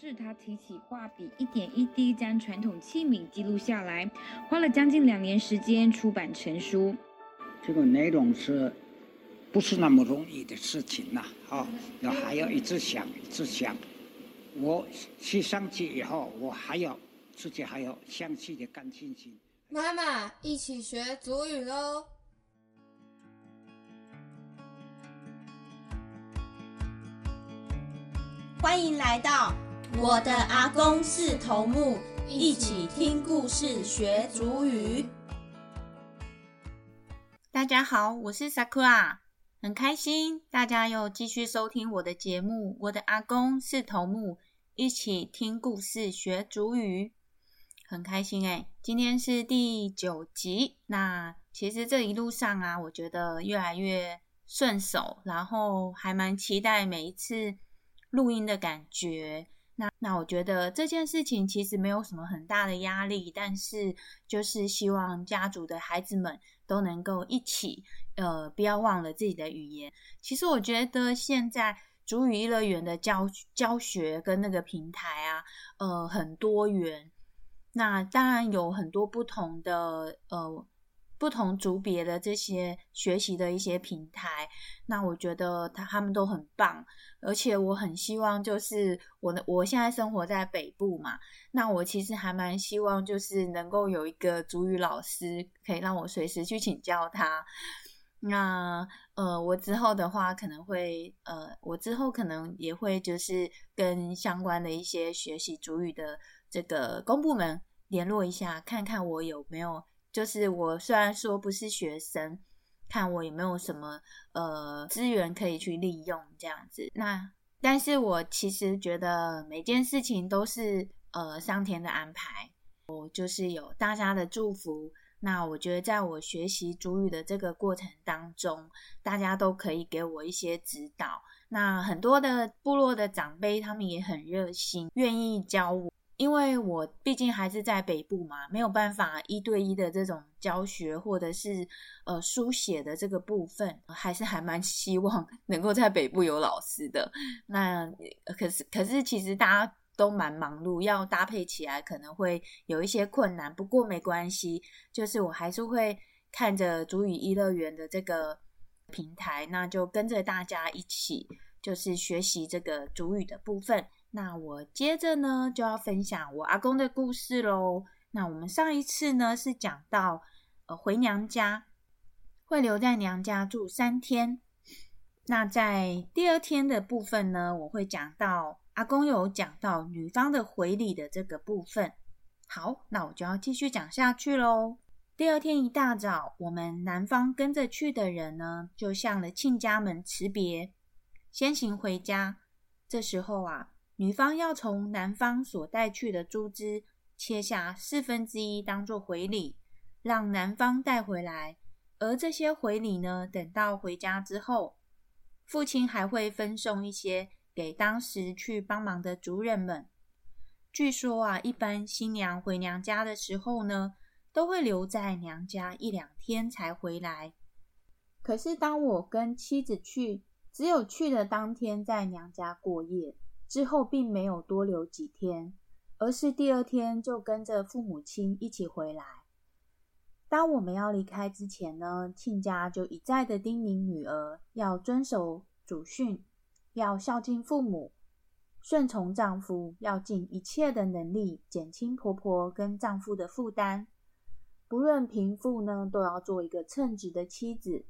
是他提起画笔，一点一滴将传统器皿记录下来，花了将近两年时间出版成书。这个内容是不是那么容易的事情呐？啊，要还要一直想，一直想。我写上去以后，我还要自己还要详细的干清清。妈妈，一起学祖语喽！欢迎来到我的阿公是头目，一起听故事学祖语。大家好，我是 Sakura，很开心大家又继续收听我的节目。我的阿公是头目，一起听故事学祖语，很开心哎！今天是第九集，那其实这一路上啊，我觉得越来越顺手，然后还蛮期待每一次。录音的感觉，那那我觉得这件事情其实没有什么很大的压力，但是就是希望家族的孩子们都能够一起，呃，不要忘了自己的语言。其实我觉得现在主语乐园的教教学跟那个平台啊，呃，很多元。那当然有很多不同的呃。不同组别的这些学习的一些平台，那我觉得他他们都很棒，而且我很希望就是我的我现在生活在北部嘛，那我其实还蛮希望就是能够有一个主语老师可以让我随时去请教他。那呃，我之后的话可能会呃，我之后可能也会就是跟相关的一些学习主语的这个公部门联络一下，看看我有没有。就是我虽然说不是学生，看我有没有什么呃资源可以去利用这样子。那但是我其实觉得每件事情都是呃上天的安排，我就是有大家的祝福。那我觉得在我学习主语的这个过程当中，大家都可以给我一些指导。那很多的部落的长辈他们也很热心，愿意教我。因为我毕竟还是在北部嘛，没有办法一对一的这种教学，或者是呃书写的这个部分，还是还蛮希望 能够在北部有老师的。那可是可是，其实大家都蛮忙碌，要搭配起来可能会有一些困难。不过没关系，就是我还是会看着主语一乐园的这个平台，那就跟着大家一起，就是学习这个主语的部分。那我接着呢就要分享我阿公的故事喽。那我们上一次呢是讲到呃回娘家会留在娘家住三天。那在第二天的部分呢，我会讲到阿公有讲到女方的回礼的这个部分。好，那我就要继续讲下去喽。第二天一大早，我们男方跟着去的人呢，就向了亲家们辞别，先行回家。这时候啊。女方要从男方所带去的猪只切下四分之一当做回礼，让男方带回来。而这些回礼呢，等到回家之后，父亲还会分送一些给当时去帮忙的族人们。据说啊，一般新娘回娘家的时候呢，都会留在娘家一两天才回来。可是当我跟妻子去，只有去的当天在娘家过夜。之后并没有多留几天，而是第二天就跟着父母亲一起回来。当我们要离开之前呢，亲家就一再的叮咛女儿要遵守祖训，要孝敬父母，顺从丈夫，要尽一切的能力减轻婆婆跟丈夫的负担。不论贫富呢，都要做一个称职的妻子，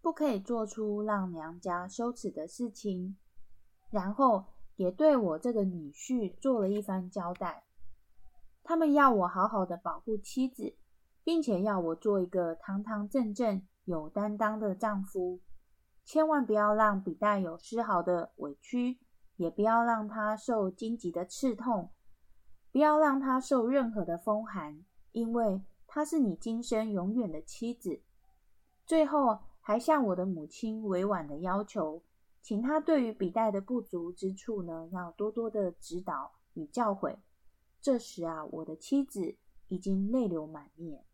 不可以做出让娘家羞耻的事情。然后。也对我这个女婿做了一番交代，他们要我好好的保护妻子，并且要我做一个堂堂正正、有担当的丈夫，千万不要让比代有丝毫的委屈，也不要让他受荆棘的刺痛，不要让他受任何的风寒，因为她是你今生永远的妻子。最后还向我的母亲委婉的要求。请他对于笔袋的不足之处呢，要多多的指导与教诲。这时啊，我的妻子已经泪流满面，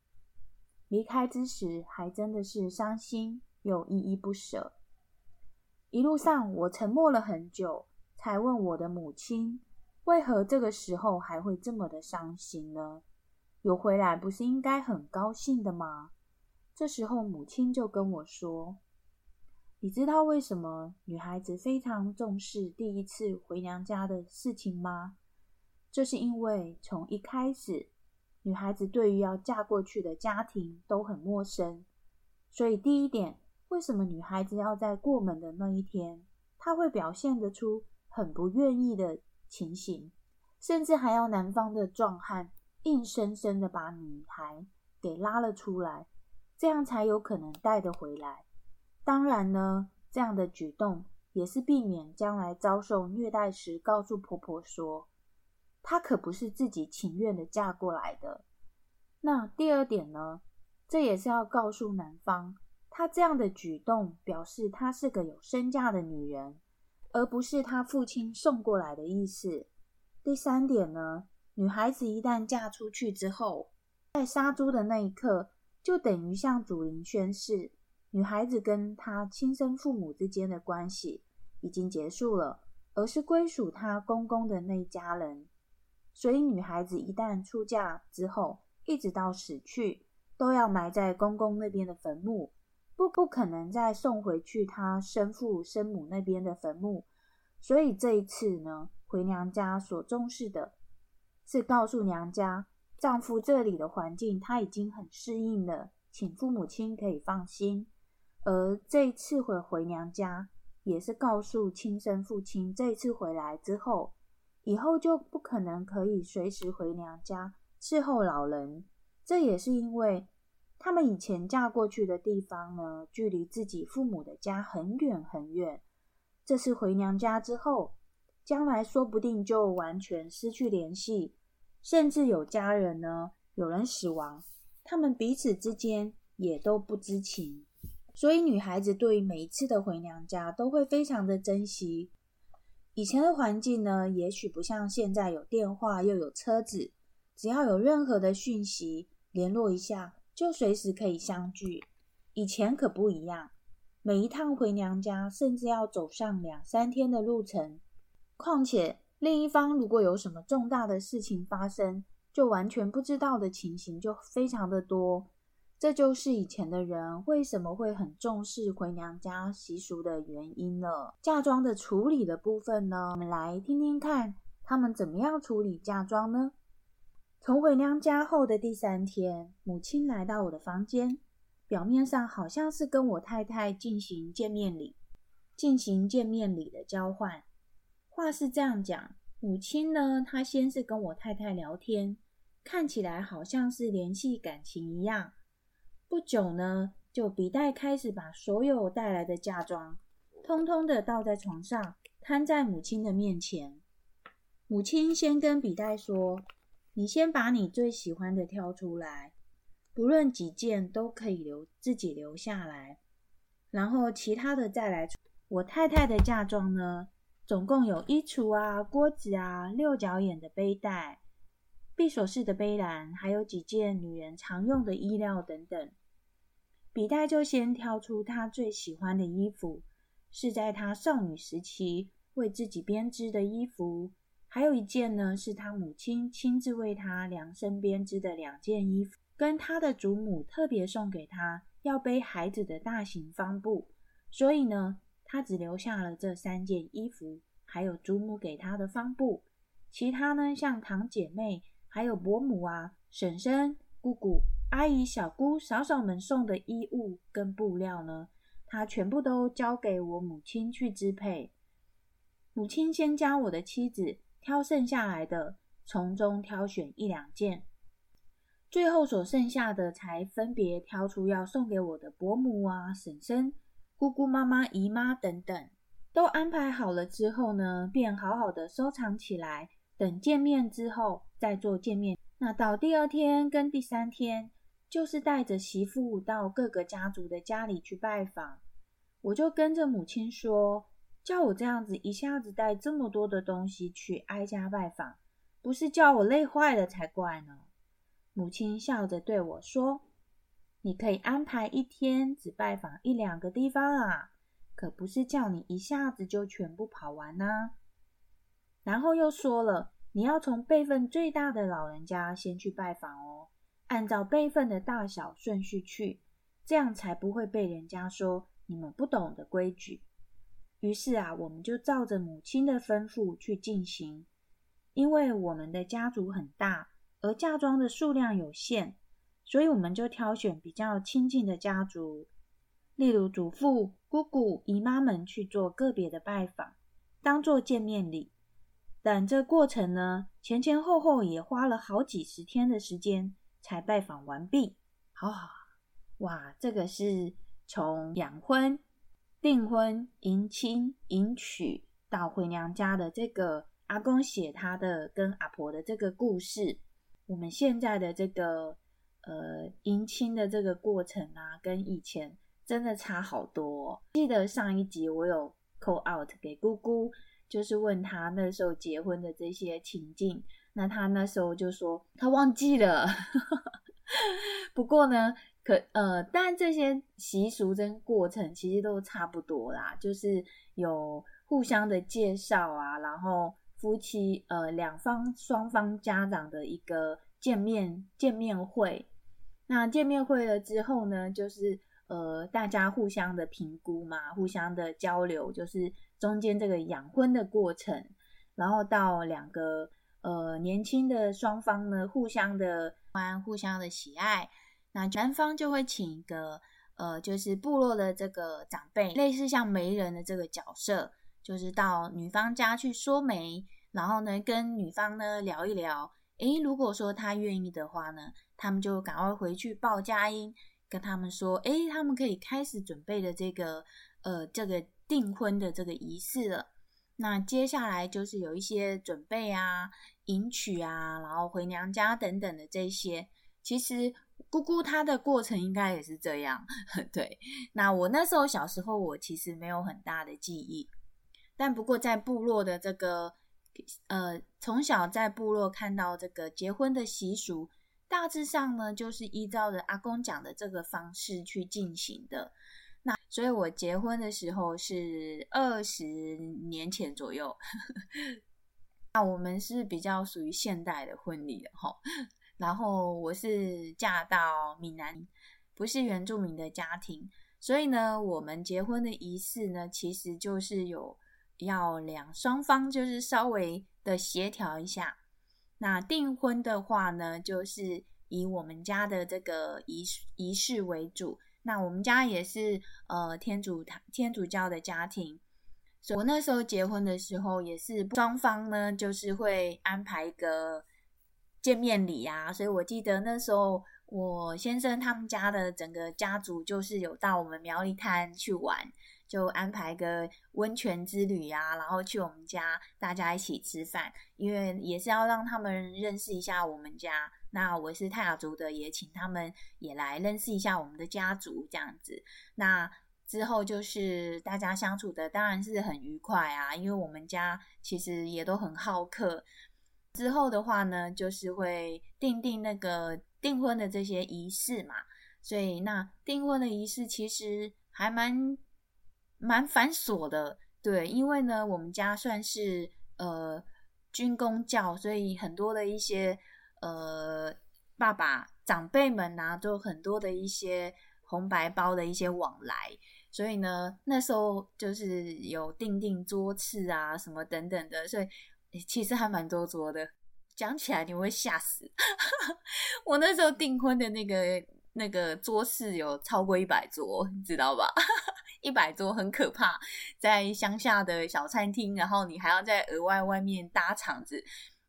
离开之时还真的是伤心又依依不舍。一路上我沉默了很久，才问我的母亲：“为何这个时候还会这么的伤心呢？有回来不是应该很高兴的吗？这时候母亲就跟我说：“你知道为什么女孩子非常重视第一次回娘家的事情吗？这是因为从一开始，女孩子对于要嫁过去的家庭都很陌生，所以第一点，为什么女孩子要在过门的那一天，她会表现得出很不愿意的情形，甚至还要男方的壮汉。”硬生生的把女孩给拉了出来，这样才有可能带得回来。当然呢，这样的举动也是避免将来遭受虐待时，告诉婆婆说，她可不是自己情愿的嫁过来的。那第二点呢，这也是要告诉男方，她这样的举动表示她是个有身价的女人，而不是她父亲送过来的意思。第三点呢？女孩子一旦嫁出去之后，在杀猪的那一刻，就等于向祖灵宣誓，女孩子跟她亲生父母之间的关系已经结束了，而是归属她公公的那一家人。所以，女孩子一旦出嫁之后，一直到死去，都要埋在公公那边的坟墓，不不可能再送回去她生父生母那边的坟墓。所以这一次呢，回娘家所重视的。是告诉娘家，丈夫这里的环境他已经很适应了，请父母亲可以放心。而这一次回回娘家，也是告诉亲生父亲，这一次回来之后，以后就不可能可以随时回娘家伺候老人。这也是因为他们以前嫁过去的地方呢，距离自己父母的家很远很远。这次回娘家之后。将来说不定就完全失去联系，甚至有家人呢，有人死亡，他们彼此之间也都不知情。所以女孩子对于每一次的回娘家都会非常的珍惜。以前的环境呢，也许不像现在有电话又有车子，只要有任何的讯息联络一下，就随时可以相聚。以前可不一样，每一趟回娘家，甚至要走上两三天的路程。况且，另一方如果有什么重大的事情发生，就完全不知道的情形就非常的多。这就是以前的人为什么会很重视回娘家习俗的原因了。嫁妆的处理的部分呢，我们来听听看他们怎么样处理嫁妆呢？从回娘家后的第三天，母亲来到我的房间，表面上好像是跟我太太进行见面礼，进行见面礼的交换。话是这样讲，母亲呢，她先是跟我太太聊天，看起来好像是联系感情一样。不久呢，就笔袋开始把所有带来的嫁妆，通通的倒在床上，摊在母亲的面前。母亲先跟笔袋说：“你先把你最喜欢的挑出来，不论几件都可以留自己留下来，然后其他的再来。”我太太的嫁妆呢？总共有衣橱啊、锅子啊、六角眼的背带、闭锁式的背篮，还有几件女人常用的衣料等等。笔袋就先挑出她最喜欢的衣服，是在她少女时期为自己编织的衣服，还有一件呢，是她母亲亲自为她量身编织的两件衣服，跟她的祖母特别送给她要背孩子的大型方布，所以呢。他只留下了这三件衣服，还有祖母给他的方布。其他呢，像堂姐妹、还有伯母啊、婶婶、姑姑、阿姨、小姑、嫂嫂们送的衣物跟布料呢，她全部都交给我母亲去支配。母亲先将我的妻子挑剩下来的，从中挑选一两件，最后所剩下的才分别挑出要送给我的伯母啊、婶婶。姑姑、妈妈、姨妈等等都安排好了之后呢，便好好的收藏起来，等见面之后再做见面。那到第二天跟第三天，就是带着媳妇到各个家族的家里去拜访。我就跟着母亲说，叫我这样子一下子带这么多的东西去挨家拜访，不是叫我累坏了才怪呢。母亲笑着对我说。你可以安排一天只拜访一两个地方啊，可不是叫你一下子就全部跑完呐。然后又说了，你要从辈分最大的老人家先去拜访哦，按照辈分的大小顺序去，这样才不会被人家说你们不懂的规矩。于是啊，我们就照着母亲的吩咐去进行。因为我们的家族很大，而嫁妆的数量有限，所以我们就挑选比较亲近的家族，例如祖父、姑姑、姨妈们去做个别的拜访，当做见面礼。但这过程呢，前前后后也花了好几十天的时间才拜访完毕。好，哇，这个是从养婚、订婚、迎亲、迎娶到回娘家的这个阿公写他的跟阿婆的这个故事。我们现在的这个呃迎亲的这个过程啊，跟以前真的差好多。记得上一集我有 call out 给姑姑。就是问他那时候结婚的这些情境，那他那时候就说他忘记了。不过呢，可呃，但这些习俗跟过程其实都差不多啦，就是有互相的介绍啊，然后夫妻呃两方双方家长的一个见面见面会。那见面会了之后呢，就是呃大家互相的评估嘛，互相的交流，就是。中间这个养婚的过程，然后到两个呃年轻的双方呢，互相的欢，互相的喜爱，那男方就会请一个呃，就是部落的这个长辈，类似像媒人的这个角色，就是到女方家去说媒，然后呢跟女方呢聊一聊，诶，如果说他愿意的话呢，他们就赶快回去报佳音，跟他们说，诶，他们可以开始准备的这个呃这个。订婚的这个仪式了，那接下来就是有一些准备啊、迎娶啊，然后回娘家等等的这些。其实姑姑她的过程应该也是这样。对，那我那时候小时候，我其实没有很大的记忆，但不过在部落的这个呃，从小在部落看到这个结婚的习俗，大致上呢，就是依照着阿公讲的这个方式去进行的。那所以，我结婚的时候是二十年前左右。那我们是比较属于现代的婚礼的哈。然后我是嫁到闽南，不是原住民的家庭，所以呢，我们结婚的仪式呢，其实就是有要两双方就是稍微的协调一下。那订婚的话呢，就是以我们家的这个仪仪式为主。那我们家也是呃天主堂天主教的家庭，所以我那时候结婚的时候也是双方呢就是会安排一个见面礼啊，所以我记得那时候我先生他们家的整个家族就是有到我们苗栗滩去玩，就安排个温泉之旅啊，然后去我们家大家一起吃饭，因为也是要让他们认识一下我们家。那我是泰雅族的，也请他们也来认识一下我们的家族，这样子。那之后就是大家相处的当然是很愉快啊，因为我们家其实也都很好客。之后的话呢，就是会订定那个订婚的这些仪式嘛，所以那订婚的仪式其实还蛮蛮繁琐的，对，因为呢我们家算是呃军公教，所以很多的一些。呃，爸爸长辈们呐，都很多的一些红白包的一些往来，所以呢，那时候就是有订订桌次啊，什么等等的，所以其实还蛮多桌的。讲起来你会吓死，我那时候订婚的那个那个桌次有超过一百桌，你知道吧？一百桌很可怕，在乡下的小餐厅，然后你还要在额外外面搭场子。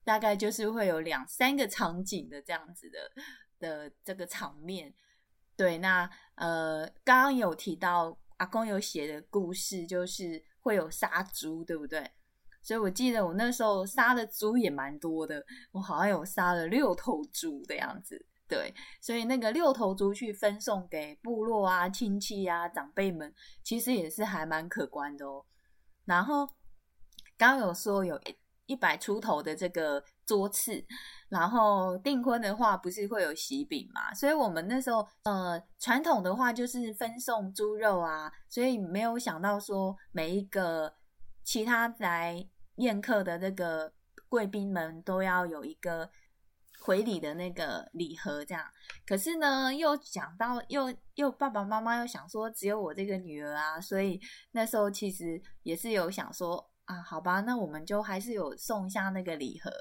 大概就是会有两三个场景的这样子的的这个场面，对，那呃，刚刚有提到阿公有写的故事，就是会有杀猪，对不对？所以我记得我那时候杀的猪也蛮多的，我好像有杀了六头猪的样子，对，所以那个六头猪去分送给部落啊、亲戚啊、长辈们，其实也是还蛮可观的哦。然后刚刚有说有。一百出头的这个桌次，然后订婚的话不是会有喜饼嘛？所以我们那时候呃传统的话就是分送猪肉啊，所以没有想到说每一个其他来宴客的那个贵宾们都要有一个回礼的那个礼盒，这样。可是呢，又想到又又爸爸妈妈又想说，只有我这个女儿啊，所以那时候其实也是有想说啊，好吧，那我们就还是有送一下那个礼盒。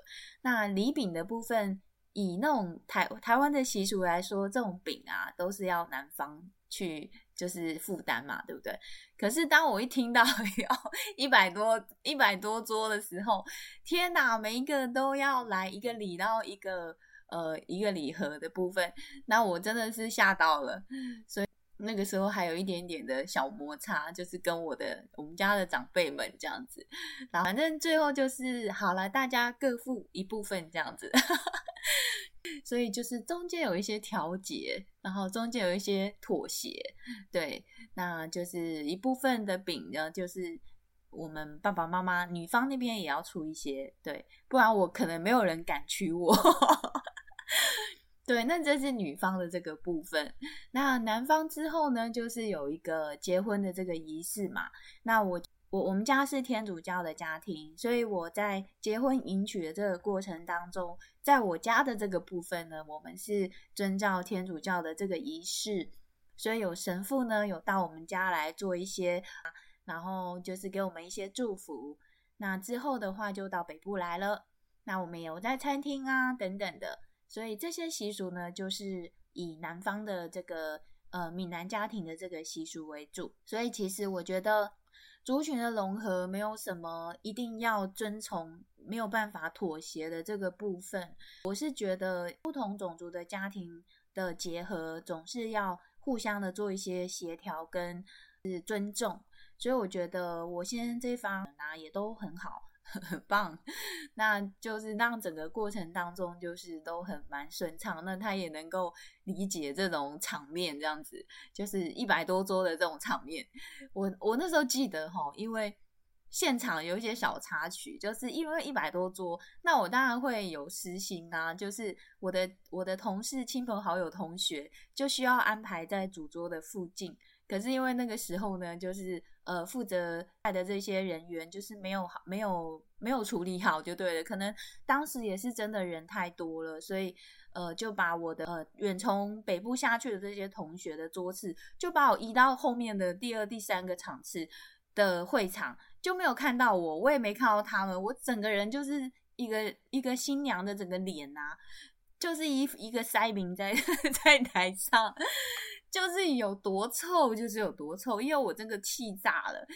那礼饼的部分，以那种台台湾的习俗来说，这种饼啊，都是要男方去。就是负担嘛，对不对？可是当我一听到 要一百多一百多桌的时候，天哪，每一个都要来一个礼，然后一个呃一个礼盒的部分，那我真的是吓到了。所以那个时候还有一点点的小摩擦，就是跟我的我们家的长辈们这样子。然后反正最后就是好了，大家各付一部分这样子。所以就是中间有一些调节，然后中间有一些妥协，对，那就是一部分的饼呢，就是我们爸爸妈妈女方那边也要出一些，对，不然我可能没有人敢娶我。对，那这是女方的这个部分。那男方之后呢，就是有一个结婚的这个仪式嘛。那我。我我们家是天主教的家庭，所以我在结婚迎娶的这个过程当中，在我家的这个部分呢，我们是遵照天主教的这个仪式，所以有神父呢有到我们家来做一些，然后就是给我们一些祝福。那之后的话就到北部来了，那我们有在餐厅啊等等的，所以这些习俗呢，就是以南方的这个呃闽南家庭的这个习俗为主。所以其实我觉得。族群的融合没有什么一定要遵从、没有办法妥协的这个部分。我是觉得不同种族的家庭的结合总是要互相的做一些协调跟是尊重，所以我觉得我先生这一方啊也都很好。很棒，那就是让整个过程当中就是都很蛮顺畅，那他也能够理解这种场面，这样子就是一百多桌的这种场面。我我那时候记得哈，因为现场有一些小插曲，就是因为一百多桌，那我当然会有私心啊，就是我的我的同事、亲朋好友、同学就需要安排在主桌的附近。可是因为那个时候呢，就是呃负责带的这些人员就是没有好没有没有处理好就对了，可能当时也是真的人太多了，所以呃就把我的呃远从北部下去的这些同学的桌次就把我移到后面的第二、第三个场次的会场，就没有看到我，我也没看到他们，我整个人就是一个一个新娘的整个脸呐，就是一一个塞饼在 在台上。就是有多臭，就是有多臭，因为我真的气炸了。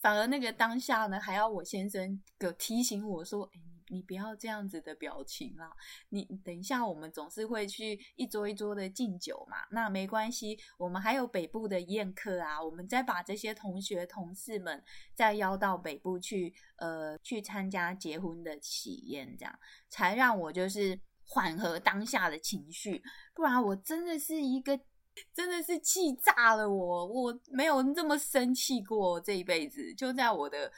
反而那个当下呢，还要我先生给提醒我说：“哎，你你不要这样子的表情啦，你等一下，我们总是会去一桌一桌的敬酒嘛。那没关系，我们还有北部的宴客啊，我们再把这些同学同事们再邀到北部去，呃，去参加结婚的喜宴，这样才让我就是缓和当下的情绪。不然我真的是一个。”真的是气炸了我，我没有这么生气过这一辈子。就在我的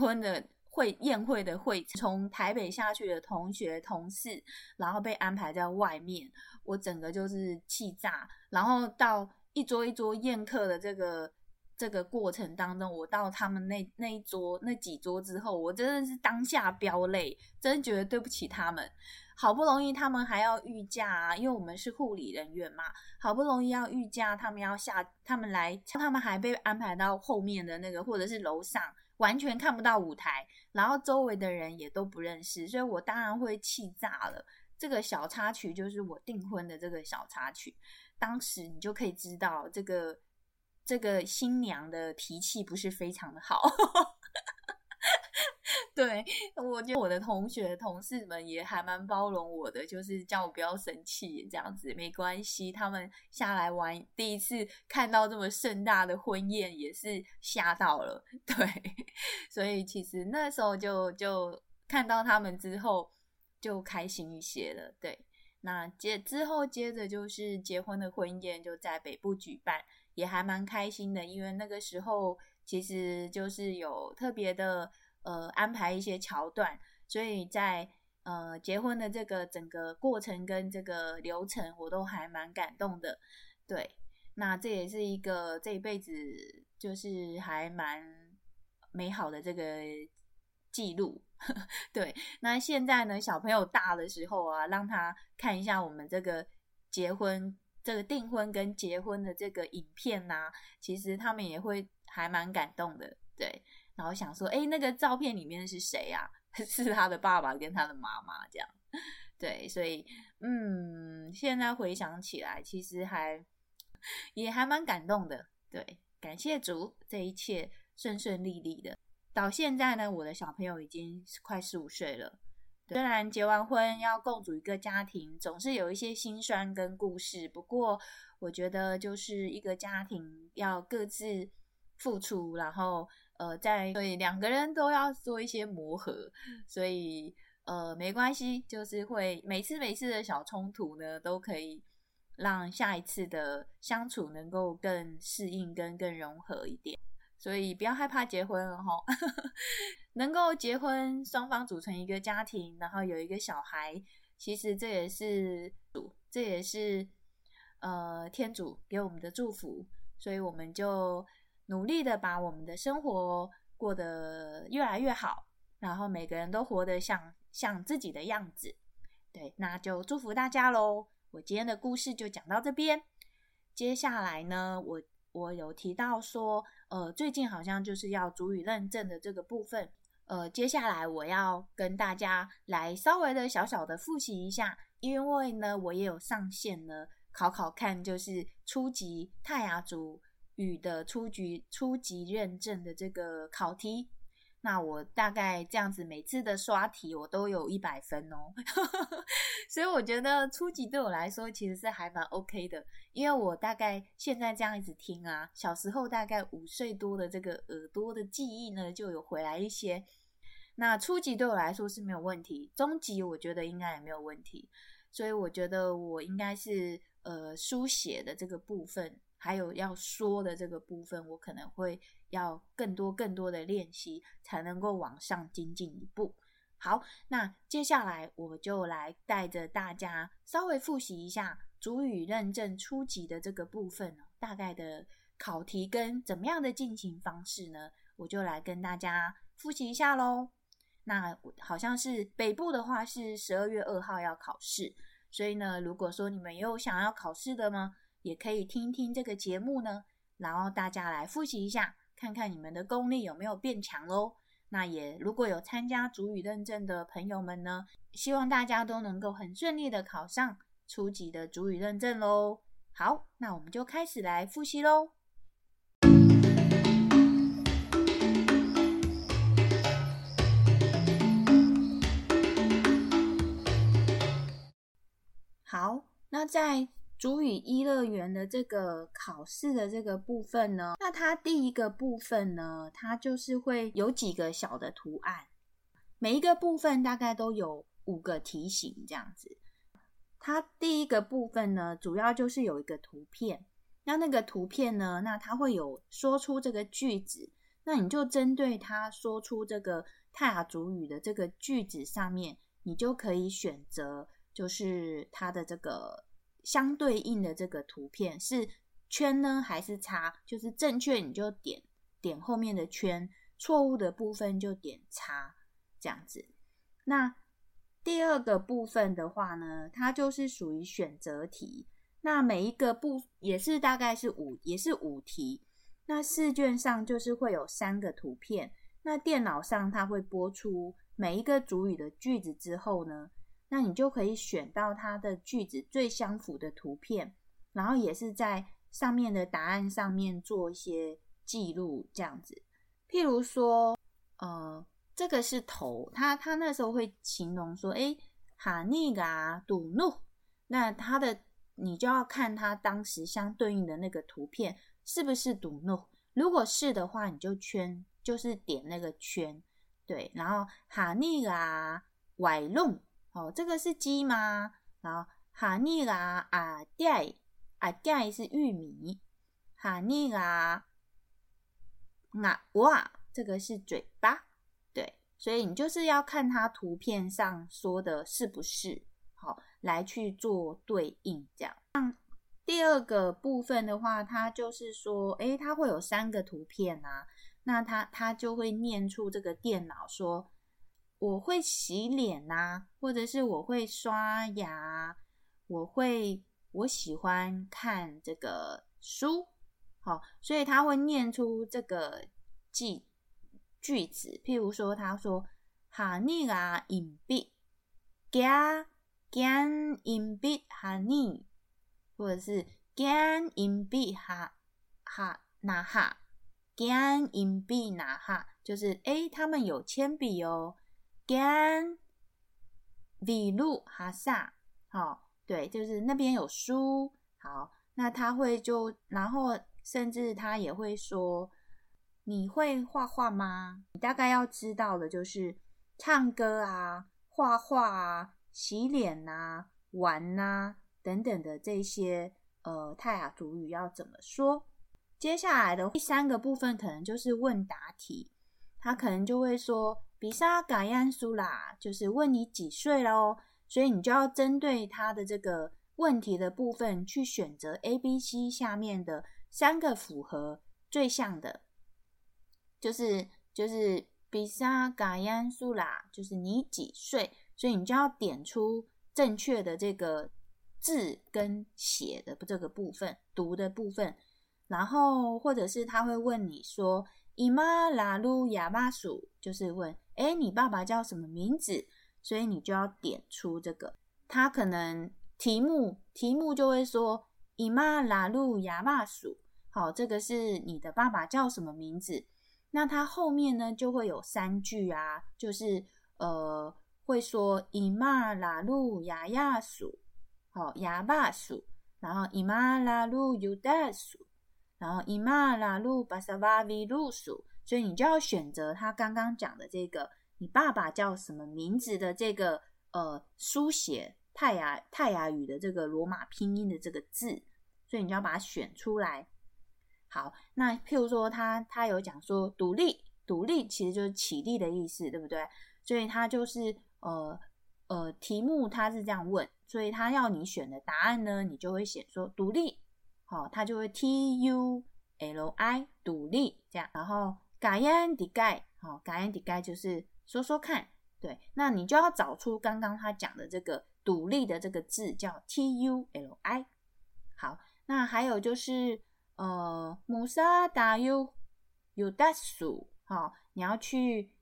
婚的会宴会的会，从台北下去的同学同事，然后被安排在外面，我整个就是气炸。然后到一桌一桌宴客的这个这个过程当中，我到他们那那一桌那几桌之后，我真的是当下飙泪，真觉得对不起他们。好不容易他们还要御驾啊，因为我们是护理人员嘛，好不容易要御驾，他们要下，他们来，他们还被安排到后面的那个或者是楼上，完全看不到舞台，然后周围的人也都不认识，所以我当然会气炸了。这个小插曲就是我订婚的这个小插曲，当时你就可以知道这个这个新娘的脾气不是非常的好。对，我觉得我的同学、同事们也还蛮包容我的，就是叫我不要生气，这样子没关系。他们下来玩，第一次看到这么盛大的婚宴，也是吓到了。对，所以其实那时候就就看到他们之后，就开心一些了。对，那接之后接着就是结婚的婚宴就在北部举办，也还蛮开心的，因为那个时候其实就是有特别的。呃，安排一些桥段，所以在呃结婚的这个整个过程跟这个流程，我都还蛮感动的。对，那这也是一个这一辈子就是还蛮美好的这个记录。对，那现在呢，小朋友大的时候啊，让他看一下我们这个结婚、这个订婚跟结婚的这个影片呐，其实他们也会还蛮感动的。对，然后想说，哎，那个照片里面是谁呀？是他的爸爸跟他的妈妈这样。对，所以嗯，现在回想起来，其实还也还蛮感动的。对，感谢主，这一切顺顺利利的。到现在呢，我的小朋友已经快十五岁了。虽然结完婚要共组一个家庭，总是有一些心酸跟故事。不过，我觉得就是一个家庭要各自付出，然后呃，在所以两个人都要做一些磨合，所以呃没关系，就是会每次每次的小冲突呢，都可以让下一次的相处能够更适应跟更融合一点。所以不要害怕结婚了哈，能够结婚，双方组成一个家庭，然后有一个小孩，其实这也是主，这也是呃天主给我们的祝福。所以我们就努力的把我们的生活过得越来越好，然后每个人都活得像像自己的样子。对，那就祝福大家喽。我今天的故事就讲到这边，接下来呢，我。我有提到说，呃，最近好像就是要主语认证的这个部分，呃，接下来我要跟大家来稍微的小小的复习一下，因为呢，我也有上线呢，考考看，就是初级泰雅族语的初级初级认证的这个考题。那我大概这样子，每次的刷题我都有一百分哦，所以我觉得初级对我来说其实是还蛮 OK 的，因为我大概现在这样子听啊，小时候大概五岁多的这个耳朵的记忆呢就有回来一些。那初级对我来说是没有问题，中级我觉得应该也没有问题，所以我觉得我应该是呃书写的这个部分。还有要说的这个部分，我可能会要更多更多的练习，才能够往上精进一步。好，那接下来我就来带着大家稍微复习一下主语认证初级的这个部分大概的考题跟怎么样的进行方式呢？我就来跟大家复习一下喽。那好像是北部的话是十二月二号要考试，所以呢，如果说你们有想要考试的吗？也可以听听这个节目呢，然后大家来复习一下，看看你们的功力有没有变强喽。那也如果有参加主语认证的朋友们呢，希望大家都能够很顺利的考上初级的主语认证喽。好，那我们就开始来复习喽。好，那在。主语一乐园的这个考试的这个部分呢，那它第一个部分呢，它就是会有几个小的图案，每一个部分大概都有五个题型这样子。它第一个部分呢，主要就是有一个图片，那那个图片呢，那它会有说出这个句子，那你就针对它说出这个泰雅主语的这个句子上面，你就可以选择就是它的这个。相对应的这个图片是圈呢还是叉？就是正确你就点点后面的圈，错误的部分就点叉，这样子。那第二个部分的话呢，它就是属于选择题。那每一个部也是大概是五，也是五题。那试卷上就是会有三个图片，那电脑上它会播出每一个主语的句子之后呢？那你就可以选到它的句子最相符的图片，然后也是在上面的答案上面做一些记录，这样子。譬如说，呃，这个是头，他他那时候会形容说，哎，哈尼嘎赌怒，那他的你就要看他当时相对应的那个图片是不是赌怒，如果是的话，你就圈，就是点那个圈，对，然后哈尼嘎歪弄。哦，这个是鸡吗？然后哈尼拉啊盖啊盖是玉米，哈尼拉啊哇，这个是嘴巴，对，所以你就是要看它图片上说的是不是好，来去做对应这样。第二个部分的话，它就是说，诶，它会有三个图片啊，那它它就会念出这个电脑说。我会洗脸呐，或者是我会刷牙，我会我喜欢看这个书，好，所以他会念出这个句句子，譬如说，他说哈尼啊隐蔽加加隐蔽哈尼，或者是加隐蔽哈哈那哈加隐蔽那哈，就是诶，他们有铅笔哦。Gan 比路哈萨，好，对，就是那边有书，好，那他会就，然后甚至他也会说，你会画画吗？你大概要知道的就是唱歌啊、画画啊、洗脸呐、玩呐等等的这些呃泰雅族语要怎么说？接下来的第三个部分可能就是问答题，他可能就会说。比萨嘎安苏啦，就是问你几岁喽，所以你就要针对他的这个问题的部分去选择 A、B、C 下面的三个符合最像的，就是就是比萨嘎安苏啦，就是你几岁，所以你就要点出正确的这个字跟写的这个部分，读的部分，然后或者是他会问你说。伊玛拉鲁亚巴鼠就是问，哎，你爸爸叫什么名字？所以你就要点出这个。他可能题目题目就会说，伊玛拉鲁亚巴鼠。好，这个是你的爸爸叫什么名字？那他后面呢就会有三句啊，就是呃会说伊玛拉鲁亚亚鼠，好亚巴鼠，然后伊玛拉鲁尤达鼠。然后伊玛拉鲁巴萨瓦维鲁鼠，所以你就要选择他刚刚讲的这个，你爸爸叫什么名字的这个呃书写泰雅泰雅语的这个罗马拼音的这个字，所以你就要把它选出来。好，那譬如说他他有讲说独立，独立其实就是起立的意思，对不对？所以他就是呃呃题目他是这样问，所以他要你选的答案呢，你就会写说独立。好，它就会 T U L I 独立这样，然后改言底盖，好，改言底盖就是说说看，对，那你就要找出刚刚他讲的这个独立的这个字叫 T U L I。好，那还有就是呃，穆萨达 U U 达鼠，好，你要去。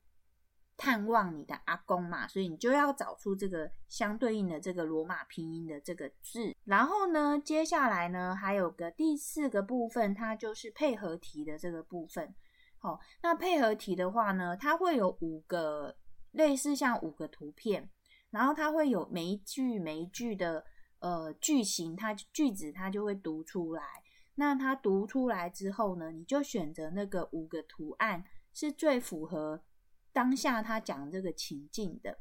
探望你的阿公嘛，所以你就要找出这个相对应的这个罗马拼音的这个字。然后呢，接下来呢，还有个第四个部分，它就是配合题的这个部分。好，那配合题的话呢，它会有五个类似像五个图片，然后它会有每一句每一句的呃句型，它句子它就会读出来。那它读出来之后呢，你就选择那个五个图案是最符合。当下他讲这个情境的，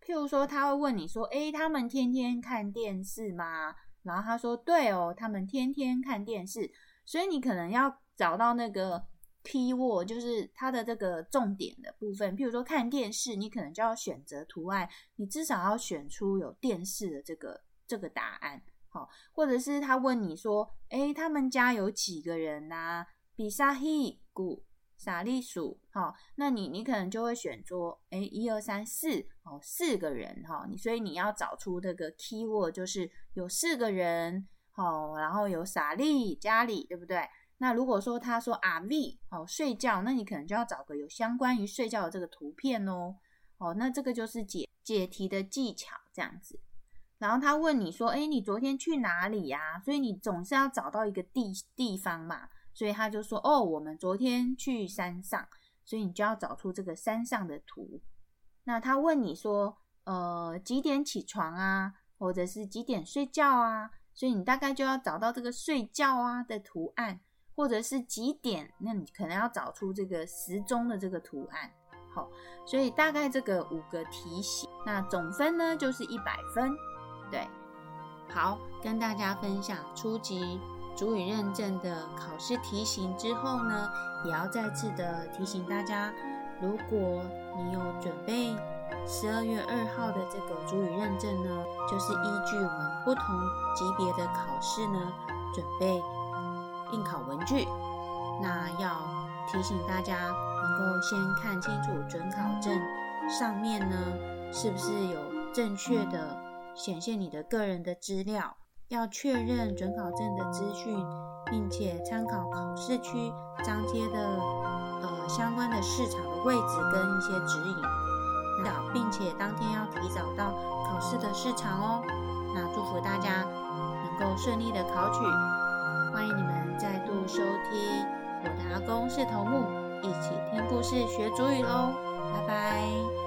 譬如说他会问你说：“诶，他们天天看电视吗？”然后他说：“对哦，他们天天看电视。”所以你可能要找到那个 key word，就是它的这个重点的部分。譬如说看电视，你可能就要选择图案，你至少要选出有电视的这个这个答案。好，或者是他问你说：“诶，他们家有几个人呐？”比萨希古。傻栗鼠，好，那你你可能就会选说，哎，一二三四，哦，四个人，哈，你所以你要找出这个 key word，就是有四个人，好，然后有傻栗家里，对不对？那如果说他说阿 v，哦，睡觉，那你可能就要找个有相关于睡觉的这个图片哦，哦，那这个就是解解题的技巧这样子。然后他问你说，哎，你昨天去哪里呀？所以你总是要找到一个地地方嘛。所以他就说：“哦，我们昨天去山上，所以你就要找出这个山上的图。那他问你说，呃，几点起床啊，或者是几点睡觉啊？所以你大概就要找到这个睡觉啊的图案，或者是几点？那你可能要找出这个时钟的这个图案。好，所以大概这个五个题型，那总分呢就是一百分。对，好，跟大家分享初级。”主语认证的考试题型之后呢，也要再次的提醒大家，如果你有准备十二月二号的这个主语认证呢，就是依据我们不同级别的考试呢，准备应考文具。那要提醒大家，能够先看清楚准考证上面呢，是不是有正确的显现你的个人的资料？要确认准考证的资讯，并且参考考试区张贴的呃相关的市场的位置跟一些指引。那并且当天要提早到考试的市场哦。那祝福大家能够顺利的考取。欢迎你们再度收听我的阿公是头目，一起听故事学主语喽。拜拜。